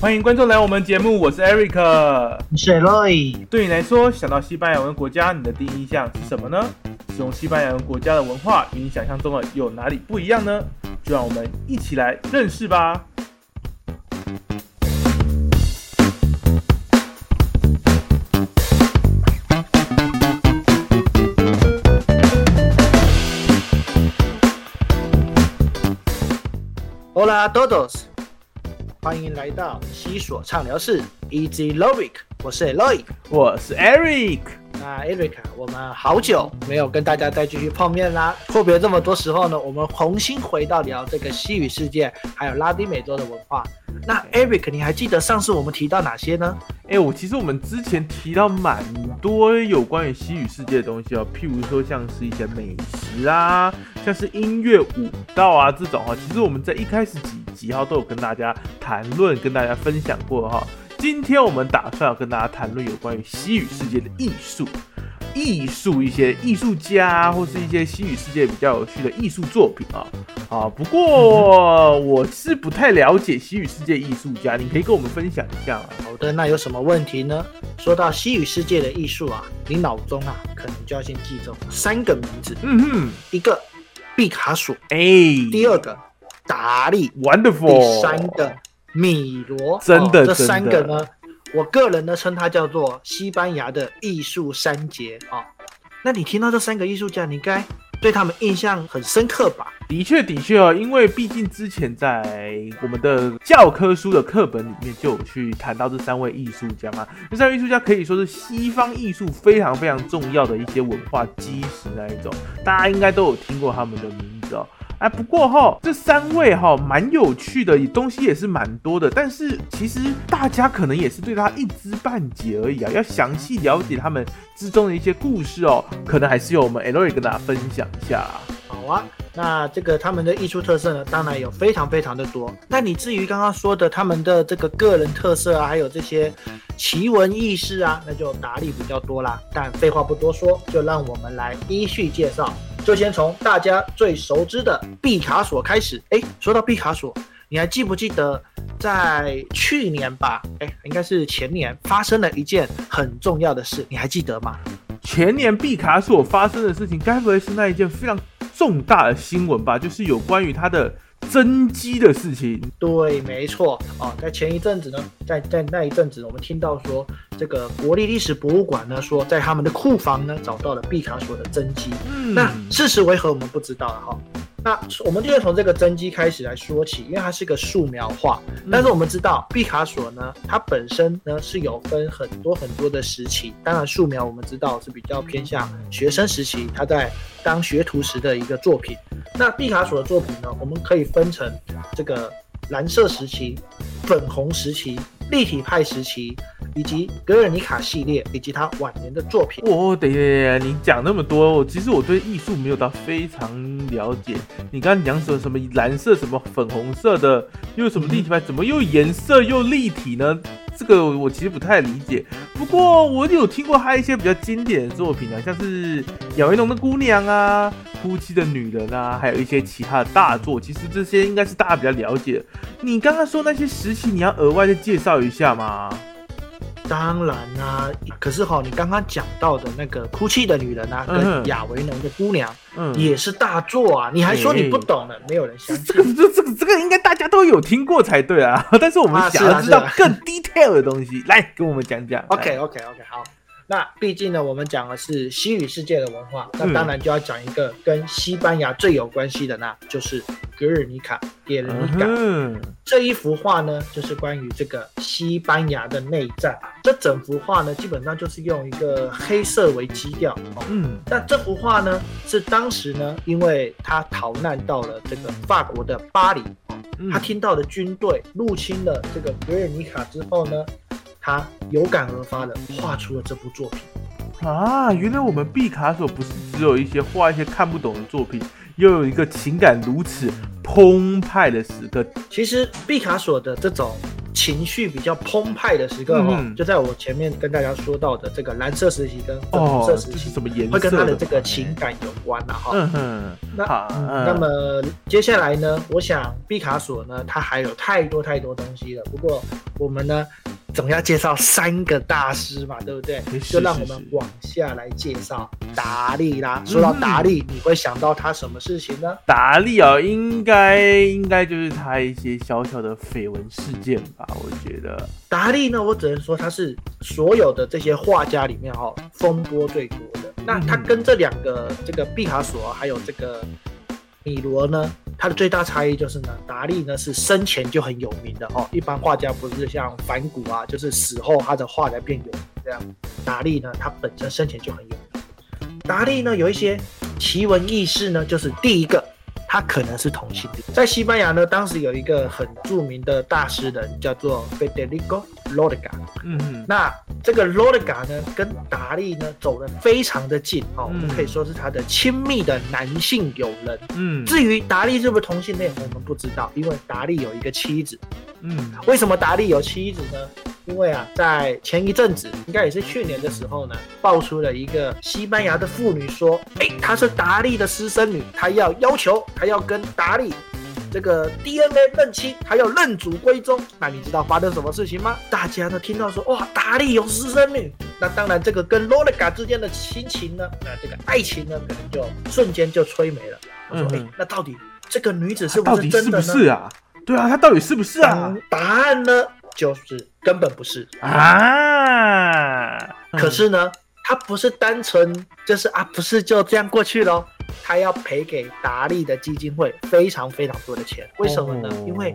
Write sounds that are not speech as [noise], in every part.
欢迎观众来我们节目，我是 Eric，我是 Roy。对你来说，想到西班牙文国家，你的第一印象是什么呢？使用西班牙文国家的文化与你想象中的有哪里不一样呢？就让我们一起来认识吧。Hola todos，欢迎来到西索畅聊室，Easy Loic，我是 Loic，我是 Eric。那 Eric，我们好久没有跟大家再继续碰面啦。阔别这么多时候呢，我们重新回到聊这个西语世界，还有拉丁美洲的文化。那 Eric，你还记得上次我们提到哪些呢？哎，我其实我们之前提到蛮多有关于西语世界的东西哦，譬如说像是一些美食啊，像是音乐、舞蹈啊这种哈。其实我们在一开始几集哈都有跟大家谈论、跟大家分享过哈。今天我们打算要跟大家谈论有关于西语世界的艺术。艺术一些艺术家或是一些西语世界比较有趣的艺术作品啊啊！不过我是不太了解西语世界艺术家，你可以跟我们分享一下吗？好的，那有什么问题呢？说到西语世界的艺术啊，你脑中啊可能就要先记住三个名字。嗯哼，一个毕卡索，哎，第二个达利，Wonderful，第三个米罗，真的，这三个呢？我个人呢称它叫做西班牙的艺术三杰啊。那你听到这三个艺术家，你应该对他们印象很深刻吧？的确，的确哦，因为毕竟之前在我们的教科书的课本里面就有去谈到这三位艺术家嘛。这三位艺术家可以说是西方艺术非常非常重要的一些文化基石那一种，大家应该都有听过他们的名字哦。哎，不过哈，这三位哈蛮有趣的，东西也是蛮多的。但是其实大家可能也是对他一知半解而已啊。要详细了解他们之中的一些故事哦，可能还是由我们 e l o y 跟大家分享一下。啊，那这个他们的艺术特色呢，当然有非常非常的多。那你至于刚刚说的他们的这个个人特色啊，还有这些奇闻异事啊，那就答例比较多啦。但废话不多说，就让我们来依序介绍。就先从大家最熟知的毕卡索开始。哎，说到毕卡索，你还记不记得在去年吧？哎，应该是前年发生了一件很重要的事，你还记得吗？前年毕卡索发生的事情，该不会是那一件非常重大的新闻吧？就是有关于他的。增肌的事情，对，没错啊，在前一阵子呢，在在那一阵子，我们听到说，这个国立历史博物馆呢，说在他们的库房呢，找到了毕卡索的真迹。嗯，那事实为何，我们不知道了哈。那我们就先从这个真迹开始来说起，因为它是个素描画。但是我们知道，毕卡索呢，它本身呢是有分很多很多的时期。当然，素描我们知道是比较偏向学生时期，他在当学徒时的一个作品。那毕卡索的作品呢，我们可以分成这个蓝色时期、粉红时期、立体派时期。以及格尔尼卡系列，以及他晚年的作品。哦，等一下，你讲那么多，其实我对艺术没有到非常了解。你刚刚讲什么什么蓝色、什么粉红色的，又什么立体派，怎么又颜色又立体呢？这个我其实不太理解。不过我有听过他一些比较经典的作品啊，像是亚维农的姑娘啊、哭泣的女人啊，还有一些其他的大作。其实这些应该是大家比较了解。你刚刚说那些时期，你要额外再介绍一下吗？当然啦，可是哈，你刚刚讲到的那个哭泣的女人啊，跟亚维农的姑娘，嗯，也是大作啊。你还说你不懂呢？没有人相信。这个这这个这个应该大家都有听过才对啊。[laughs] 但是我们想要知道更 detail 的东西，来跟我们讲讲。OK OK OK，好。那毕竟呢，我们讲的是西语世界的文化，那当然就要讲一个跟西班牙最有关系的，那就是格尔尼卡。格尔尼卡这一幅画呢，就是关于这个西班牙的内战。这整幅画呢，基本上就是用一个黑色为基调。嗯，那这幅画呢，是当时呢，因为他逃难到了这个法国的巴黎，他听到的军队入侵了这个格尔尼卡之后呢。他有感而发的画出了这部作品啊！原来我们毕卡索不是只有一些画一些看不懂的作品，又有一个情感如此澎湃的时刻。其实毕卡索的这种。情绪比较澎湃的时刻哦，嗯就在我前面跟大家说到的这个蓝色时期跟粉红哦，色时期，什么颜色？会跟他的这个情。感有关呐、哈。嗯哼，那那么接下来呢，我想毕卡索呢，他还有太多太多东西了。不过我们呢，总要介绍三个大师嘛，对不对？是就让我们往下来介绍达利啦。说到达利，你会想到他什么事情呢？达利啊，应该应该就是他一些小小的绯闻事件吧，我觉得。达利呢，我只能说他是所有的这些画家里面哈、风波最多的。那他跟这两个这个毕卡索还有这个米罗呢，他的最大差异就是呢，达利呢是生前就很有名的哦。一般画家不是像梵谷啊，就是死后他的画才变有名这样。达利呢，他本身生前就很有名。达利呢有一些奇闻异事呢，就是第一个。他可能是同性恋，在西班牙呢，当时有一个很著名的大诗人叫做 Federico Lorca，嗯。哼，那这个 Lorca 呢，跟达利呢走得非常的近哦，我们嗯可以说是他的亲密的男性友人。嗯。至于达利是不是同性恋，我们不知道，因为达利有一个妻子。嗯为什么达利有妻子呢？因为啊，在前一阵子，应该也是去年的时候呢，爆出了一个西班牙的妇女说，哎，她是达利的私生女，她要要求，她要跟达利这个 DNA 认亲，她要认祖归宗。那你知道发生什么事情吗？大家呢听到说，哇，达利有私生女，那当然这个跟罗 o 嘎之间的亲情呢，那这个爱情呢，可能就瞬间就吹没了。我说，哎、嗯那到底这个女子是不是真的呢？是啊？对啊，他到底是不是啊？答案呢，就是根本不是。啊！可是呢，他不是单纯就是啊，不是就这样过去喽。他要赔给达利的基金会非常非常多的钱，为什么呢？哦因为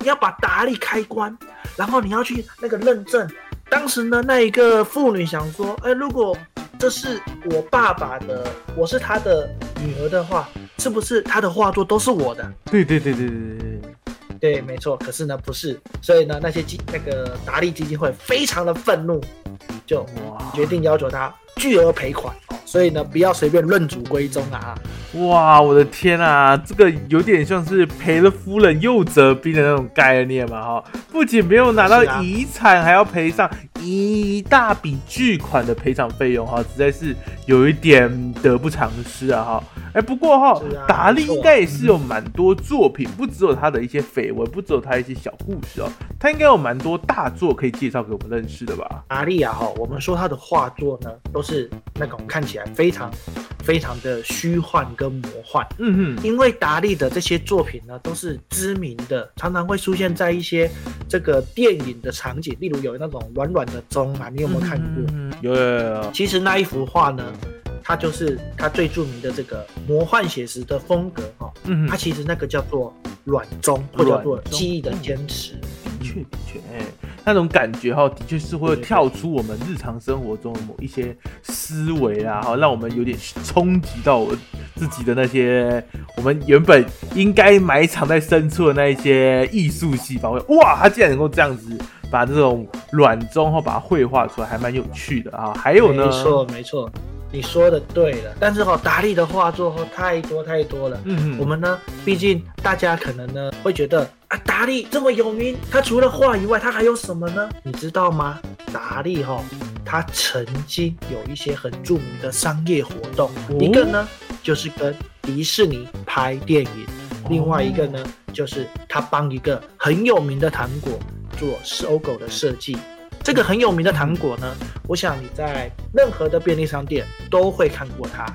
你要把达利开关，然后你要去那个认证。当时呢，那一个妇女想说，哎，如果这是我爸爸的，我是他的女儿的话，是不是他的画作都是我的？对对对对对对对，对，没错。可是呢，不是，所以呢，那些基那个达利基金会非常的愤怒，就哇决定要求他巨额赔款。哦所以呢，不要随便认祖归宗啊！哇，我的天啊，这个有点像是赔了夫人又折兵的那种概念嘛哈！不仅没有拿到遗产，还要赔上一大笔巨款的赔偿费用哈，实在是有一点得不偿失啊哈！哎，不过哈达利应该也是有蛮多作品，不只有他的一些绯闻，不只有他一些小故事哦，他应该有蛮多大作可以介绍给我们认识的吧？达利啊，哈，我们说他的画作呢，都是那种看起来非常非常的虚幻跟魔幻。嗯哼，因为达利的这些作品呢，都是知名的，常常会出现在一些这个电影的场景，例如有那种软软的钟啊，你有没有看过？嗯有有有有，其实那一幅画呢，它就是它最著名的这个魔幻写实的风格哈、哦。嗯哼，它其实那个叫做软中，或叫做记忆的坚持。的确的确，哎，那种感觉哈，的确是会跳出我们日常生活中的某一些思维啊，哈，让我们有点冲击到我自己的那些我们原本应该埋藏在深处的那一些艺术细胞。哇，他竟然能够这样子把这种软中哈把它绘画出来，还蛮有趣的啊。还有呢，没错没错，你说的对了。但是哈、达利的画作哈太多太多了。嗯哼，我们呢，毕竟大家可能呢会觉得啊，达利这么有名，他除了画以外，他还有什么呢？你知道吗？达利哈、他曾经有一些很著名的商业活动，哦一个呢就是跟迪士尼拍电影，另外一个呢就是他帮一个很有名的糖果做搜狗的设计。这个很有名的糖果呢，我想你在任何的便利商店都会看过它。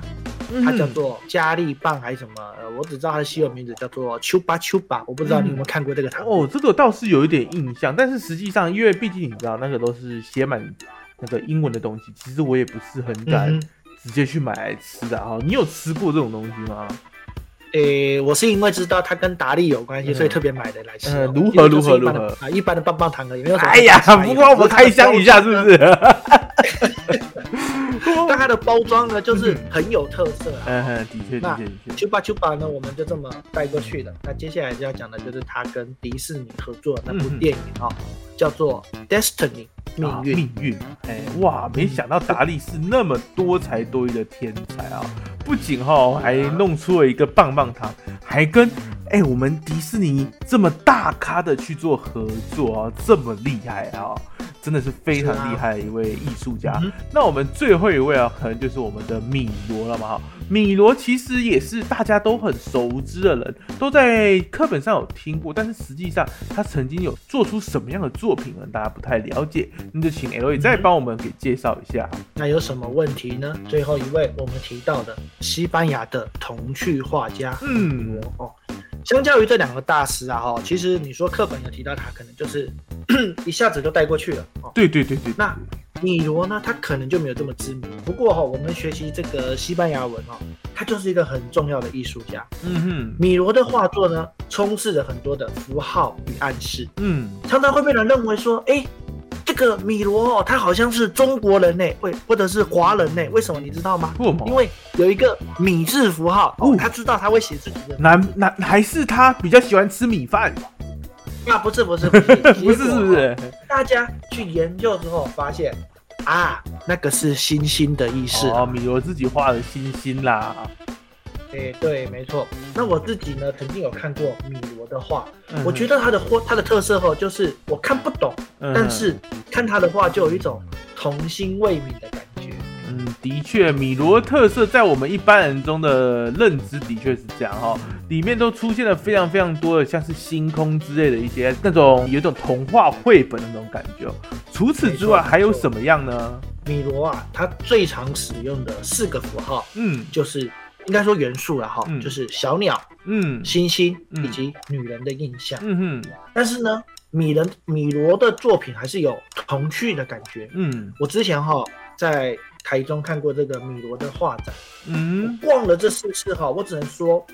嗯它叫做佳丽棒还是什么？呃，我只知道它的西文名字叫做丘巴丘巴，我不知道你有没有看过这个糖果。哦，这个倒是有一点印象，但是实际上，因为毕竟你知道那个都是写满那个英文的东西，其实我也不是很敢直接去买来吃的哈。你有吃过这种东西吗？诶、我是因为知道它跟达利有关系，嗯所以特别买的来吃、如何因为就是一般的如何啊，一般的棒棒糖而已，没有什么哎呀，不过我们开箱一下是不？是？[laughs] 但它的包装呢，就是很有特色啊。嗯哼，的确的那确的确。丘巴丘巴呢，我们就这么带过去了。那接下来就要讲的就是他跟迪士尼合作的那部嗯电影哦，叫做 Destiny 命运。命运，哎，哇，没想到达利是那么多才多艺的天才啊！不仅哈还弄出了一个棒棒糖，还跟哎我们迪士尼这么大咖的去做合作啊，这么厉害啊！真的是非常厉害的一位艺术家。那我们最后一位啊，可能就是我们的米罗了嘛。哈米罗其实也是大家都很熟知的人，都在课本上有听过，但是实际上他曾经有做出什么样的作品呢？大家不太了解，那就请 L A 再帮我们给介绍一下。那有什么问题呢？最后一位我们提到的西班牙的童趣画家，嗯，哦。相较于这两个大师啊，哈，其实你说课本有提到他，可能就是 [coughs] 一下子就带过去了。哦，对对对对。那米罗呢，他可能就没有这么知名。不过哈，我们学习这个西班牙文哦，他就是一个很重要的艺术家。嗯哼，米罗的画作呢，充斥着很多的符号与暗示。嗯，常常会被人认为说，哎。这个米罗哦，他好像是中国人呢，会或者是华人呢？为什么你知道吗？因为有一个米字符号，他知道他会写自己的。难难还是他比较喜欢吃米饭？啊，不是不是不是 [laughs] 不是是不是？大家去研究之后发现啊，那个是星星的意思哦，米罗自己画的星星啦。哎，对，没错。那我自己呢，曾经有看过米罗的画，我觉得他的画，他的特色哦，就是我看不懂，但是看他的画就有一种童心未泯的感觉。嗯，的确，米罗特色在我们一般人中的认知的确是这样哈，里面都出现了非常非常多的像是星空之类的一些那种有一种童话绘本的那种感觉。除此之外，还有什么样呢？米罗啊，他最常使用的四个符号，嗯，就是。应该说元素了哈，就是小鸟、嗯，星星以及女人的印象。嗯哼。但是呢，米人米罗的作品还是有童趣的感觉。嗯。我之前哈在台中看过这个米罗的画展。嗯。逛了这四次哈，我只能说，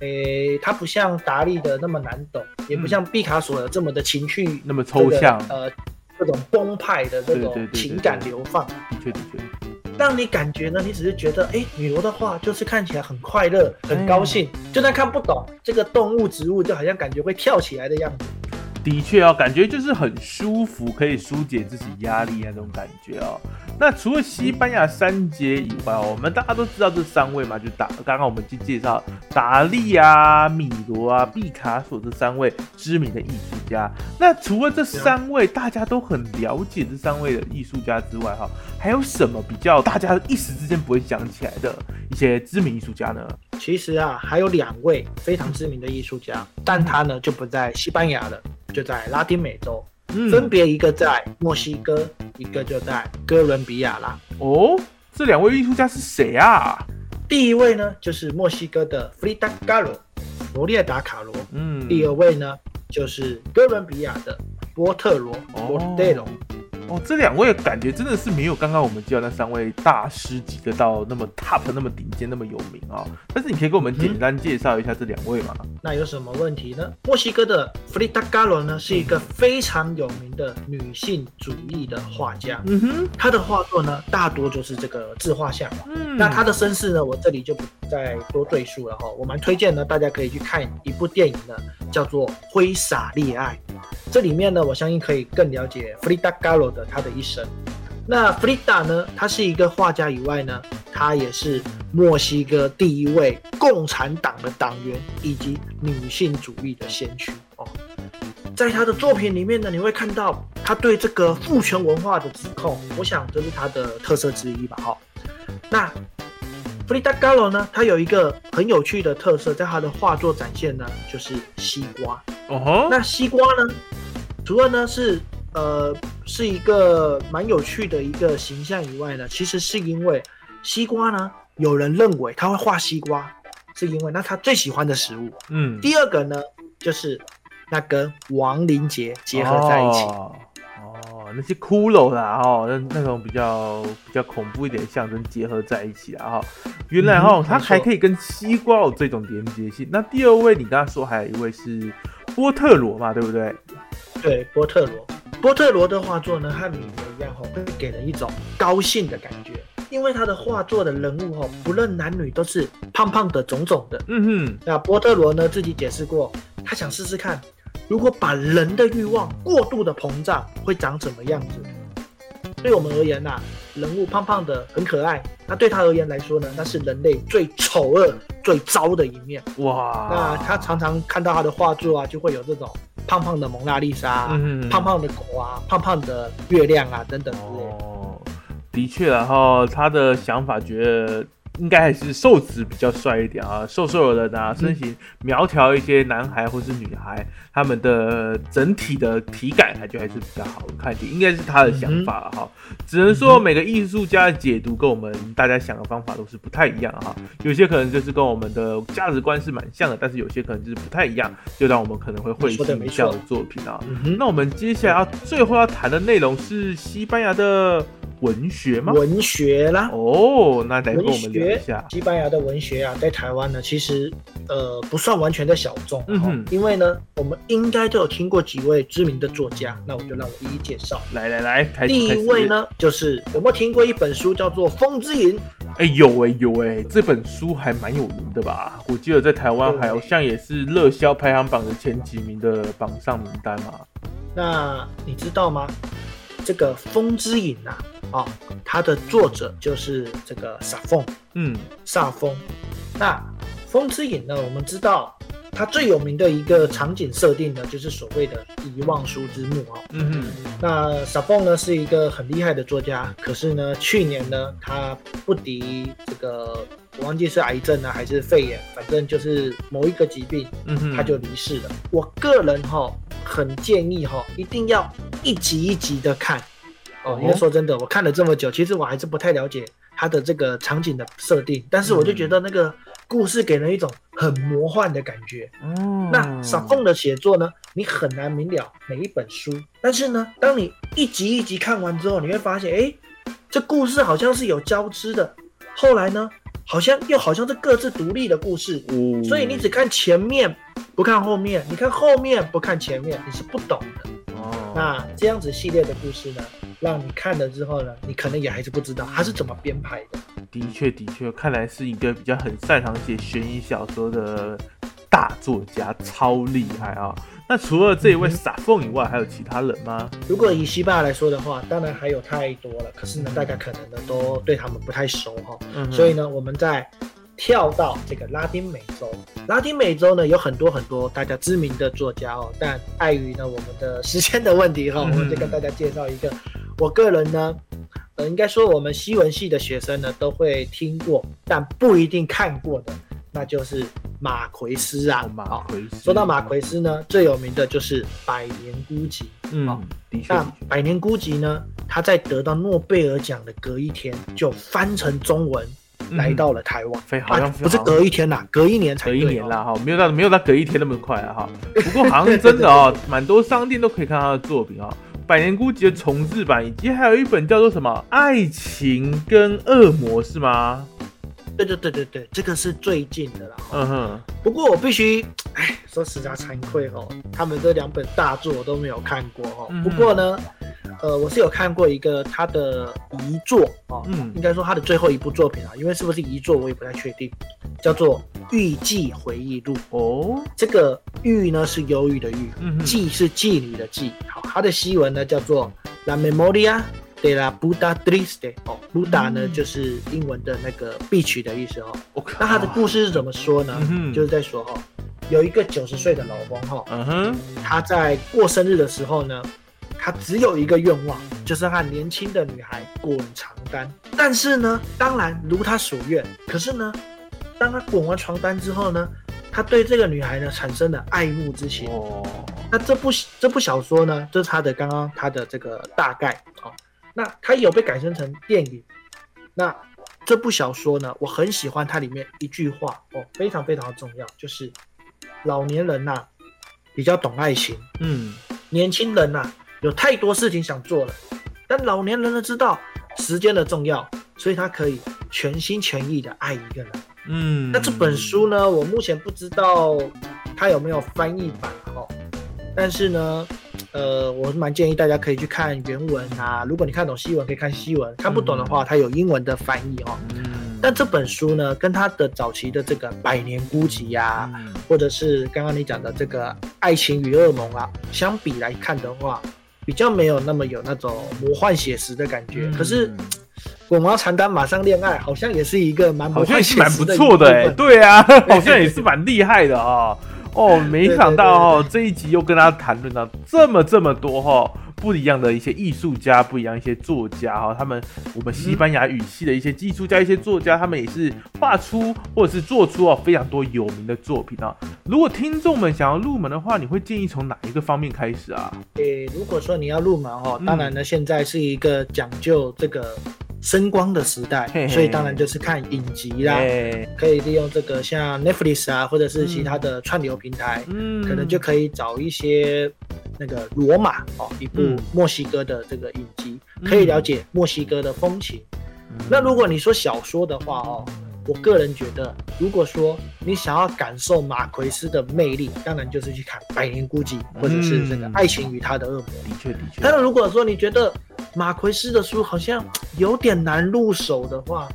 诶，它不像达利的那么难懂，也不像毕卡索的这么的情绪那么抽象。呃，这种崩派的这种情感流放。的确的确。让你感觉呢？你只是觉得，哎，女罗的画就是看起来很快乐、很高兴，就算看不懂这个动物、植物，就好像感觉会跳起来的样子。的确啊，感觉就是很舒服，可以疏解自己压力那种感觉哦。那除了西班牙三杰以外，我们大家都知道这三位嘛，就达刚刚我们去介绍达利啊、米罗啊、毕卡索这三位知名的艺术家。那除了这三位大家都很了解这三位的艺术家之外，哈，还有什么比较大家一时之间不会想起来的一些知名艺术家呢？其实啊，还有两位非常知名的艺术家，但他呢就不在西班牙了。就在拉丁美洲，嗯分别一个在墨西哥，一个就在哥伦比亚啦。哦，这两位艺术家是谁啊？第一位呢，就是墨西哥的弗里达·卡罗，罗列达·卡罗。嗯，第二位呢，就是哥伦比亚的波特罗，波特罗。哦，这两位感觉真的是没有刚刚我们介绍那三位大师级的到那么 top 那么顶尖那么有名啊。但是你可以给我们简单介绍一下这两位吗？那有什么问题呢？墨西哥的弗里达·加罗呢，是一个非常有名的女性主义的画家。嗯哼，她的画作呢，大多就是这个自画像。嗯，那她的身世呢，我这里就不再多赘述了哈。我蛮推荐呢，大家可以去看一部电影呢，叫做《挥洒恋爱》。这里面呢，我相信可以更了解弗里达·加罗的他的一生。那弗里达呢，他是一个画家以外呢，他也是墨西哥第一位共产党的党员以及女性主义的先驱哦。在他的作品里面呢，你会看到他对这个父权文化的指控，我想这是他的特色之一吧。哈，那弗里达·加罗呢，他有一个很有趣的特色，在他的画作展现呢，就是西瓜。哦那西瓜呢？除了呢是呃是一个蛮有趣的一个形象以外呢，其实是因为西瓜呢，有人认为他会画西瓜，是因为那他最喜欢的食物。嗯，第二个呢就是那跟亡灵节结合在一起。哦，那些骷髅啦，哈，那那种比较比较恐怖一点象征结合在一起啊，哈，原来哈它还可以跟西瓜有这种连接性。那第二位你刚刚说还有一位是波特罗嘛，对不对？对波特罗，波特罗的画作呢，和米罗一样哈，会给人一种高兴的感觉，因为他的画作的人物哈，不论男女都是胖胖的、肿肿的。嗯哼，那波特罗呢自己解释过，他想试试看如果把人的欲望过度的膨胀，会长什么样子？对我们而言呐、人物胖胖的很可爱，那对他而言来说呢，那是人类最丑恶、最糟的一面。哇，那他常常看到他的画作啊，就会有这种胖胖的蒙娜丽莎、啊、嗯胖胖的狗啊、胖胖的月亮啊等等之类的。哦，的确，然后他的想法觉得应该还是瘦子比较帅一点啊，瘦瘦的人啊，身形苗条一些男孩或是女孩，他们的整体的体感感觉还是比较好看一点，应该是他的想法了哈。只能说每个艺术家的解读跟我们大家想的方法都是不太一样哈，有些可能就是跟我们的价值观是蛮像的，但是有些可能就是不太一样，就让我们可能会会心一笑的作品啊。那我们接下来要最后要谈的内容是西班牙的文学吗？文学啦，哦，那来跟我文们聊一下。西班牙的文学啊，在台湾呢，其实呃不算完全的小众，嗯因为呢，我们应该都有听过几位知名的作家，那我就让我一一介绍。来来来，开始第一位？呢，就是有没有听过一本书叫做《风之影》？哎、有哎、有哎、这本书还蛮有名的吧？我记得在台湾好像也是热销排行榜的前几名的榜上名单嘛。那你知道吗？这个《风之影》啊，哦，它的作者就是这个萨风嗯萨风。那《风之影》呢，我们知道它最有名的一个场景设定呢，就是所谓的遗忘书之墓哦。嗯哼，那萨风呢是一个很厉害的作家，可是呢，去年呢，他不敌这个，我忘记是癌症啊还是肺炎，反正就是某一个疾病，嗯哼，他就离世了。我个人哈、很建议哈、一定要一集一集的看哦，因为哦。说真的，我看了这么久，其实我还是不太了解它的这个场景的设定，但是我就觉得那个故事给人一种很魔幻的感觉。嗯，那傻凤的写作呢，你很难明了每一本书，但是呢，当你一集一集看完之后，你会发现，哎，这故事好像是有交织的，后来呢，好像又好像是各自独立的故事，嗯，所以你只看前面不看后面，你看后面不看前面，你是不懂的。哦，那这样子系列的故事呢，让你看了之后呢，你可能也还是不知道它是怎么编排的。的确的确，看来是一个比较很擅长写悬疑小说的大作家，超厉害啊！那除了这一位嗯哼傻凤以外，还有其他人吗？如果以西班牙来说的话，当然还有太多了，可是呢，大家可能呢都对他们不太熟哈、嗯，所以呢，我们再跳到这个拉丁美洲。拉丁美洲呢有很多很多大家知名的作家哦，但碍于呢我们的时间的问题哈、嗯我们就跟大家介绍一个，我个人呢，呃，应该说我们西文系的学生呢都会听过，但不一定看过的，那就是马奎斯啊哦，马奎斯。说到马奎斯呢，最有名的就是《百年孤寂》。嗯好，的确那《百年孤寂》呢，他在得到诺贝尔奖的隔一天就翻成中文来到了台湾。非好像啊不是隔一天啦，隔一年才隔。一年啦哈，没有到没有到隔一天那么快啊哈。[laughs] 不过好像真的哦，蛮多商店都可以看他的作品啊，《百年孤寂》的重制版，以及还有一本叫做什么《爱情跟恶魔》是吗？对对对对对，这个是最近的啦。嗯哼，不过我必须，哎，说实在惭愧哦，他们这两本大作我都没有看过哦。嗯不过呢，呃，我是有看过一个他的遗作哦，嗯应该说他的最后一部作品啊，因为是不是遗作我也不太确定，叫做《玉记回忆录》。哦，这个玉呢是忧郁的郁，嗯哼，妓是妓女的妓。好，它的西文呢叫做 La Memoria de la Buddha Triste。哦，Buddha 呢、嗯就是英文的那个必曲的意思哦。我靠那他的故事是怎么说呢？嗯就是在说哈、有一个九十岁的老翁哈、嗯哼，他在过生日的时候呢，他只有一个愿望，就是和年轻的女孩滚床单。但是呢，当然如他所愿，可是呢，当他滚完床单之后呢，他对这个女孩呢产生了爱慕之情。哦，那这部这部小说呢，就是他的刚刚他的这个大概哦。那它有被改编成电影。那这部小说呢，我很喜欢它里面一句话哦，非常非常的重要，就是老年人呐、比较懂爱情，嗯，年轻人呐、有太多事情想做了，但老年人呢知道时间的重要，所以他可以全心全意的爱一个人。嗯，那这本书呢，我目前不知道它有没有翻译版哦，但是呢，呃，我是蛮建议大家可以去看原文啊。如果你看懂西文，可以看西文；看不懂的话，它有英文的翻译哦。嗯，但这本书呢，跟它的早期的这个《百年孤寂》呀，或者是刚刚你讲的这个《爱情与恶梦》啊，相比来看的话，比较没有那么有那种魔幻写实的感觉。可是，滚毛传单马上恋爱，好像也是一个蛮好像是蛮不错的哎，对啊，[laughs] 好像也是蛮厉害的啊。哦，没想到哦，这一集又跟他谈论到这么这么多哈。不一样的一些艺术家，不一样一些作家哈，他们我们西班牙语系的一些艺术家、一些作家，他们也是画出或者是做出哦非常多有名的作品啊。如果听众们想要入门的话，你会建议从哪一个方面开始啊？诶，如果说你要入门哦，当然呢，现在是一个讲究这个声光的时代，所以当然就是看影集啦，可以利用这个像 Netflix 啊，或者是其他的串流平台，嗯，可能就可以找一些。那个罗马哦，一部墨西哥的这个影集，可以了解墨西哥的风情。那如果你说小说的话哦，我个人觉得，如果说你想要感受马奎斯的魅力，当然就是去看《百年孤寂》或者是这个《爱情与他的恶魔》。的确的确。但是如果说你觉得马奎斯的书好像有点难入手的话，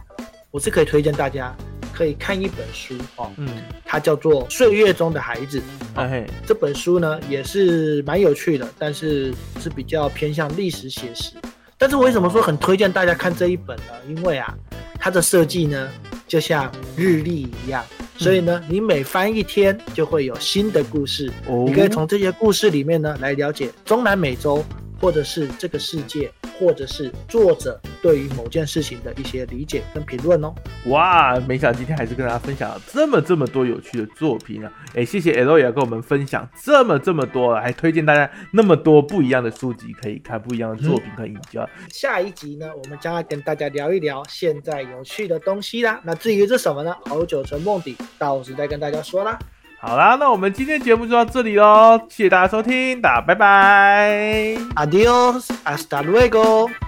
我是可以推荐大家。可以看一本书哦，嗯，它叫做《岁月中的孩子》。哎，这本书呢也是蛮有趣的，但是是比较偏向历史写实。但是为什么说很推荐大家看这一本呢？因为啊，它的设计呢就像日历一样，所以呢，你每翻一天就会有新的故事。哦，你可以从这些故事里面呢来了解中南美洲，或者是这个世界。或者是作者对于某件事情的一些理解跟评论哦。哇，没想到今天还是跟大家分享了这么这么多有趣的作品啊！哎，谢谢 L 也跟我们分享这么这么多，还推荐大家那么多不一样的书籍可以看，不一样的作品可以教。下一集呢，我们将要跟大家聊一聊现在有趣的东西啦。那至于是什么呢？好久成梦底，到时再跟大家说啦。好啦，那我们今天节目就到这里喽，谢谢大家收听，大家拜拜，Adios，hasta luego。